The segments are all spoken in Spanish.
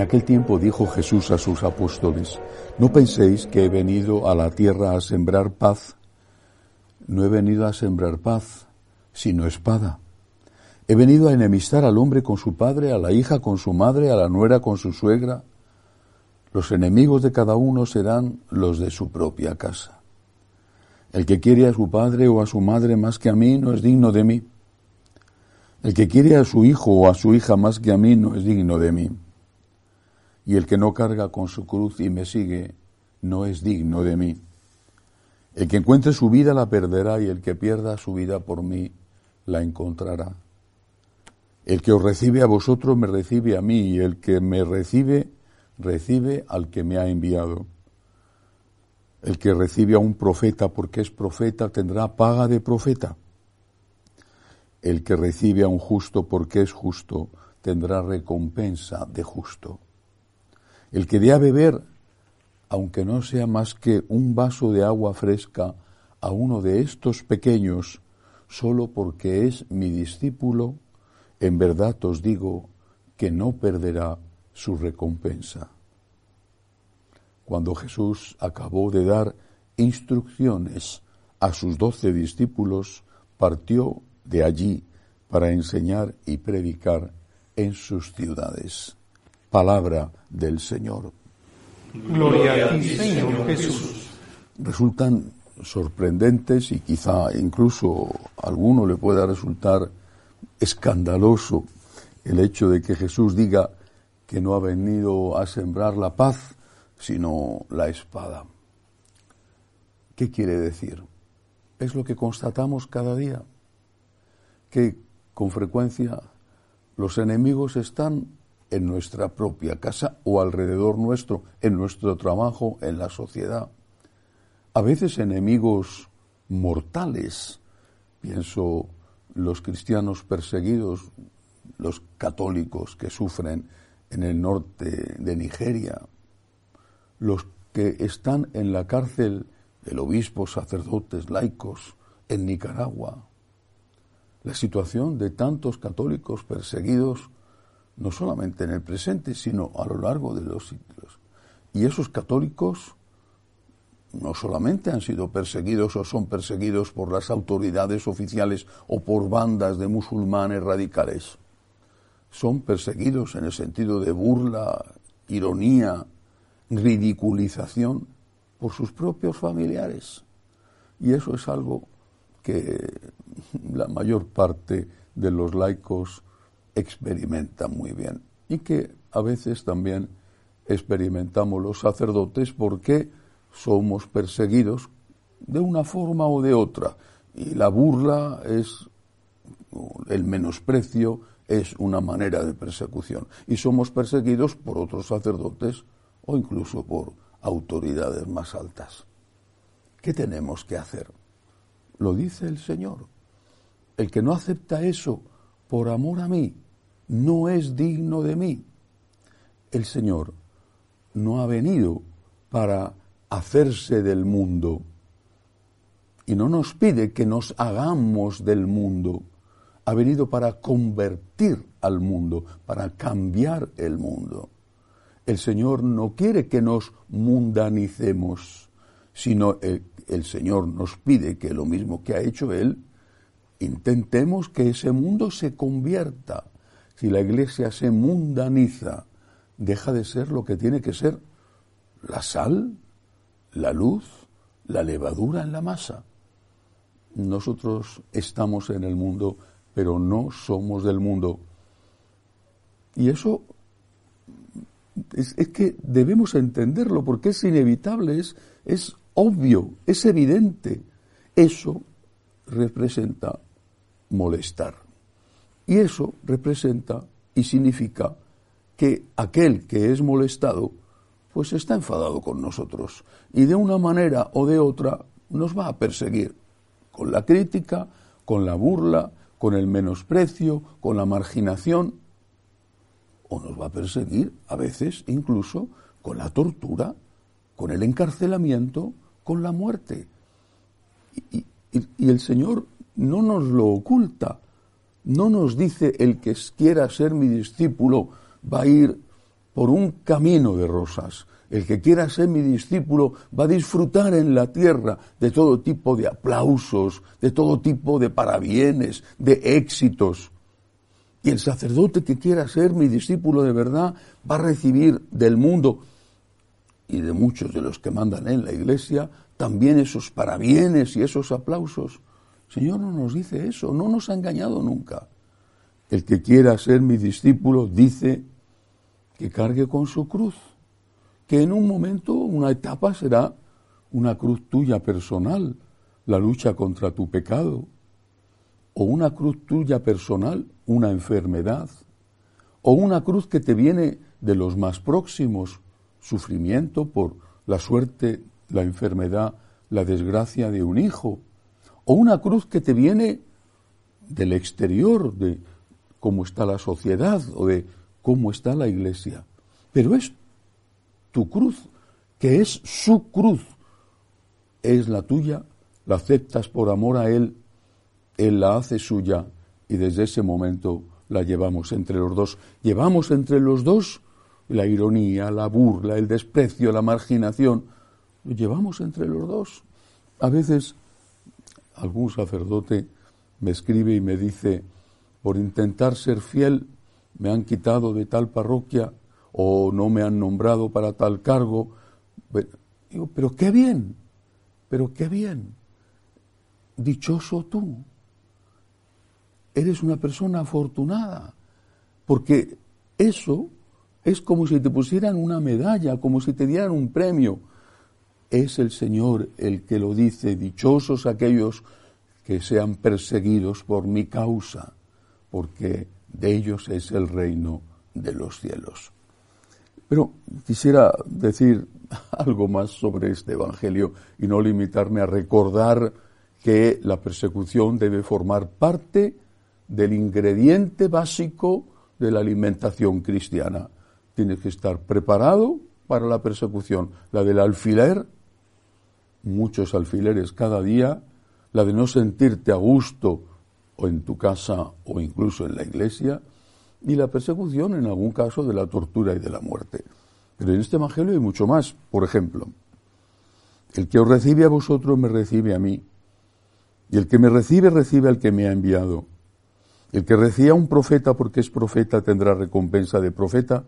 aquel tiempo dijo Jesús a sus apóstoles, no penséis que he venido a la tierra a sembrar paz. No he venido a sembrar paz, sino espada. He venido a enemistar al hombre con su padre, a la hija con su madre, a la nuera con su suegra. Los enemigos de cada uno serán los de su propia casa. El que quiere a su padre o a su madre más que a mí no es digno de mí. El que quiere a su hijo o a su hija más que a mí no es digno de mí. Y el que no carga con su cruz y me sigue no es digno de mí. El que encuentre su vida la perderá y el que pierda su vida por mí la encontrará. El que os recibe a vosotros me recibe a mí y el que me recibe recibe al que me ha enviado. El que recibe a un profeta porque es profeta tendrá paga de profeta. El que recibe a un justo porque es justo tendrá recompensa de justo. El que dé a beber, aunque no sea más que un vaso de agua fresca, a uno de estos pequeños, solo porque es mi discípulo, en verdad os digo que no perderá su recompensa. Cuando Jesús acabó de dar instrucciones a sus doce discípulos, partió de allí para enseñar y predicar en sus ciudades. Palabra del Señor. Gloria a ti, Señor Jesús. Resultan sorprendentes y quizá incluso a alguno le pueda resultar escandaloso el hecho de que Jesús diga que no ha venido a sembrar la paz, sino la espada. ¿Qué quiere decir? Es lo que constatamos cada día, que con frecuencia los enemigos están en nuestra propia casa o alrededor nuestro, en nuestro trabajo, en la sociedad. A veces enemigos mortales, pienso los cristianos perseguidos, los católicos que sufren en el norte de Nigeria, los que están en la cárcel, el obispo, sacerdotes, laicos, en Nicaragua, la situación de tantos católicos perseguidos, no solamente en el presente, sino a lo largo de los siglos. Y esos católicos no solamente han sido perseguidos o son perseguidos por las autoridades oficiales o por bandas de musulmanes radicales, son perseguidos en el sentido de burla, ironía, ridiculización por sus propios familiares. Y eso es algo que la mayor parte de los laicos experimentan muy bien y que a veces también experimentamos los sacerdotes porque somos perseguidos de una forma o de otra y la burla es el menosprecio es una manera de persecución y somos perseguidos por otros sacerdotes o incluso por autoridades más altas. ¿Qué tenemos que hacer? Lo dice el Señor. El que no acepta eso por amor a mí no es digno de mí. El Señor no ha venido para hacerse del mundo y no nos pide que nos hagamos del mundo. Ha venido para convertir al mundo, para cambiar el mundo. El Señor no quiere que nos mundanicemos, sino el, Señor nos pide que lo mismo que ha hecho Él, intentemos que ese mundo se convierta. Si la iglesia se mundaniza, deja de ser lo que tiene que ser la sal, la luz, la levadura en la masa. Nosotros estamos en el mundo, pero no somos del mundo. Y eso es, que debemos entenderlo porque es inevitable, es, es obvio, es evidente. Eso representa molestar. Y eso representa y significa que aquel que es molestado pues está enfadado con nosotros y de una manera o de otra nos va a perseguir con la crítica, con la burla, con el menosprecio, con la marginación o nos va a perseguir a veces incluso con la tortura, con el encarcelamiento, con la muerte. Y, el Señor no nos lo oculta, no nos dice el que quiera ser mi discípulo va a ir por un camino de rosas. El que quiera ser mi discípulo va a disfrutar en la tierra de todo tipo de aplausos, de todo tipo de parabienes, de éxitos. Y el sacerdote que quiera ser mi discípulo de verdad va a recibir del mundo y de muchos de los que mandan en la iglesia también esos parabienes y esos aplausos. Señor no nos dice eso, no nos ha engañado nunca. El que quiera ser mi discípulo dice que cargue con su cruz, que en un momento, una etapa será una cruz tuya personal, la lucha contra tu pecado, o una cruz tuya personal, una enfermedad, o una cruz que te viene de los más próximos, sufrimiento por la suerte, la enfermedad, la desgracia de un hijo, o una cruz que te viene del exterior, de cómo está la sociedad o de cómo está la iglesia. Pero es tu cruz, que es su cruz, es la tuya, la aceptas por amor a Él, Él la hace suya y desde ese momento la llevamos entre los dos. Llevamos entre los dos la ironía, la burla, el desprecio, la marginación. Lo llevamos entre los dos. A veces algún sacerdote me escribe y me dice, por intentar ser fiel, me han quitado de tal parroquia o no me han nombrado para tal cargo. Digo, pero qué bien, pero qué bien. Dichoso tú. Eres una persona afortunada, porque eso es como si te pusieran una medalla, como si te dieran un premio. Es el Señor el que lo dice, dichosos aquellos que sean perseguidos por mi causa porque de ellos es el reino de los cielos. Pero quisiera decir algo más sobre este Evangelio y no limitarme a recordar que la persecución debe formar parte del ingrediente básico de la alimentación cristiana. Tienes que estar preparado para la persecución. La del alfiler, muchos alfileres cada día, la de no sentirte a gusto o en tu casa o incluso en la iglesia, y la persecución en algún caso de la tortura y de la muerte. Pero en este Evangelio hay mucho más. Por ejemplo, el que os recibe a vosotros me recibe a mí, y el que me recibe recibe al que me ha enviado. El que recibe a un profeta porque es profeta tendrá recompensa de profeta,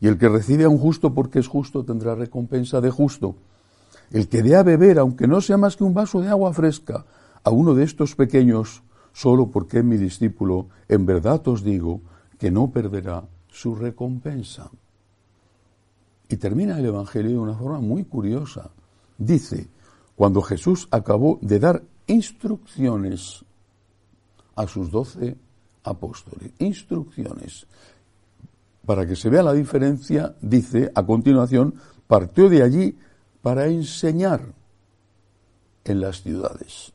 y el que recibe a un justo porque es justo tendrá recompensa de justo. El que dé a beber, aunque no sea más que un vaso de agua fresca, a uno de estos pequeños, solo porque es mi discípulo, en verdad os digo que no perderá su recompensa. Y termina el Evangelio de una forma muy curiosa. Dice, cuando Jesús acabó de dar instrucciones a sus doce apóstoles, instrucciones, para que se vea la diferencia, dice a continuación, partió de allí para enseñar en las ciudades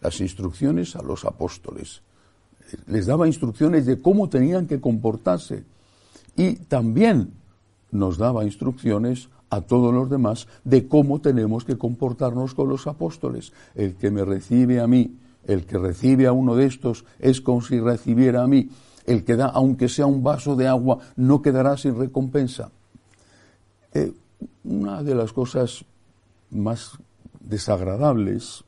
las instrucciones a los apóstoles. Les daba instrucciones de cómo tenían que comportarse y también nos daba instrucciones a todos los demás de cómo tenemos que comportarnos con los apóstoles. El que me recibe a mí, el que recibe a uno de estos, es como si recibiera a mí. El que da, aunque sea un vaso de agua, no quedará sin recompensa. Eh, una de las cosas más desagradables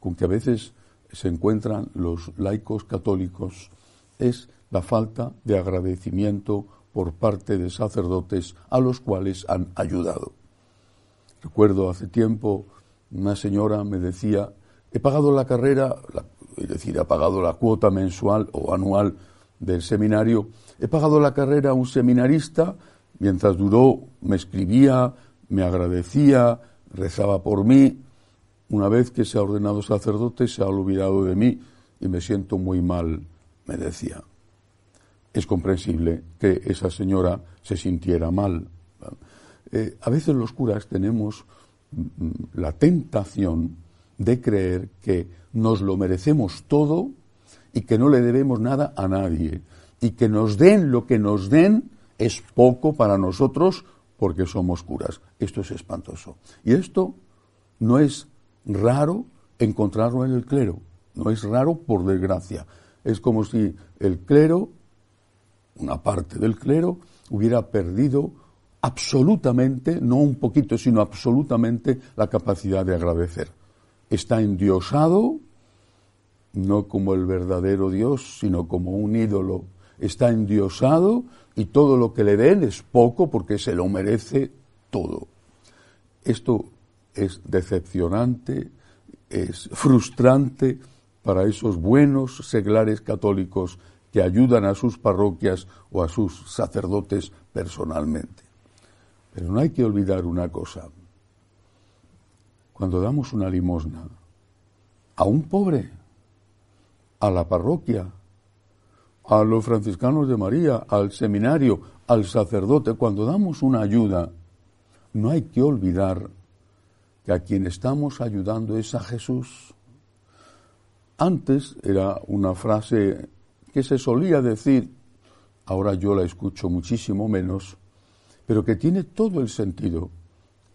con que a veces se encuentran los laicos católicos es la falta de agradecimiento por parte de sacerdotes a los cuales han ayudado. Recuerdo hace tiempo una señora me decía, he pagado la carrera, es decir, he pagado la cuota mensual o anual del seminario, he pagado la carrera a un seminarista, mientras duró me escribía, me agradecía, rezaba por mí, una vez que se ha ordenado sacerdote, se ha olvidado de mí y me siento muy mal, me decía. Es comprensible que esa señora se sintiera mal. Eh, a veces los curas tenemos mm, la tentación de creer que nos lo merecemos todo y que no le debemos nada a nadie y que nos den lo que nos den es poco para nosotros porque somos curas. Esto es espantoso. Y esto no es raro encontrarlo en el clero. No es raro por desgracia. Es como si el clero, una parte del clero, hubiera perdido absolutamente, no un poquito, sino absolutamente la capacidad de agradecer. Está endiosado, no como el verdadero Dios, sino como un ídolo. Está endiosado y todo lo que le den es poco porque se lo merece todo. Esto es decepcionante, es frustrante para esos buenos seglares católicos que ayudan a sus parroquias o a sus sacerdotes personalmente. Pero no hay que olvidar una cosa. Cuando damos una limosna a un pobre, a la parroquia, a los franciscanos de María, al seminario, al sacerdote, cuando damos una ayuda, no hay que olvidar que a quien estamos ayudando es a Jesús. Antes era una frase que se solía decir, ahora yo la escucho muchísimo menos, pero que tiene todo el sentido,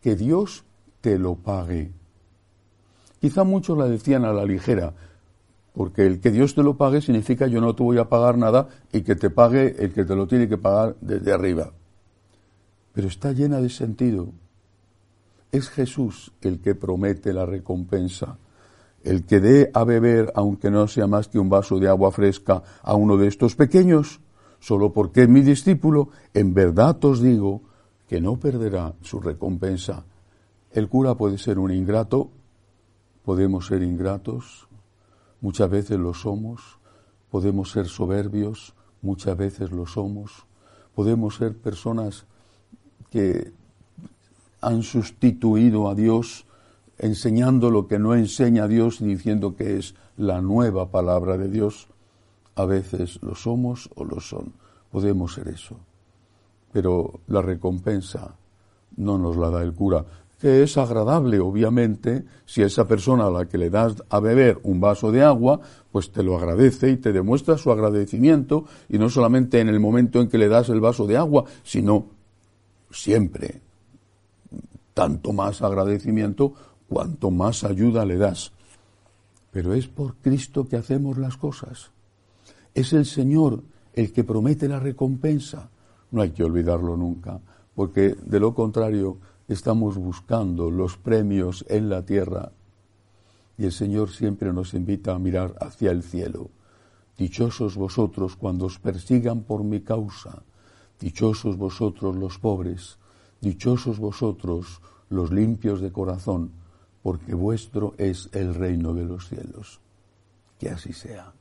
que Dios te lo pague. Quizá muchos la decían a la ligera, porque el que Dios te lo pague significa yo no te voy a pagar nada y que te pague el que te lo tiene que pagar desde arriba. Pero está llena de sentido. Es Jesús el que promete la recompensa. El que dé a beber, aunque no sea más que un vaso de agua fresca, a uno de estos pequeños, solo porque es mi discípulo, en verdad os digo que no perderá su recompensa. El cura puede ser un ingrato, podemos ser ingratos, muchas veces lo somos, podemos ser soberbios, muchas veces lo somos, podemos ser personas que han sustituido a Dios enseñando lo que no enseña Dios y diciendo que es la nueva palabra de Dios. A veces lo somos o lo son. Podemos ser eso. Pero la recompensa no nos la da el cura que es agradable, obviamente, si esa persona a la que le das a beber un vaso de agua, pues te lo agradece y te demuestra su agradecimiento, y no solamente en el momento en que le das el vaso de agua, sino siempre. Tanto más agradecimiento, cuanto más ayuda le das. Pero es por Cristo que hacemos las cosas. Es el Señor el que promete la recompensa. No hay que olvidarlo nunca, porque de lo contrario, estamos buscando los premios en la tierra y el Señor siempre nos invita a mirar hacia el cielo. Dichosos vosotros cuando os persigan por mi causa, dichosos vosotros los pobres, dichosos vosotros los limpios de corazón, porque vuestro es el reino de los cielos. Que así sea.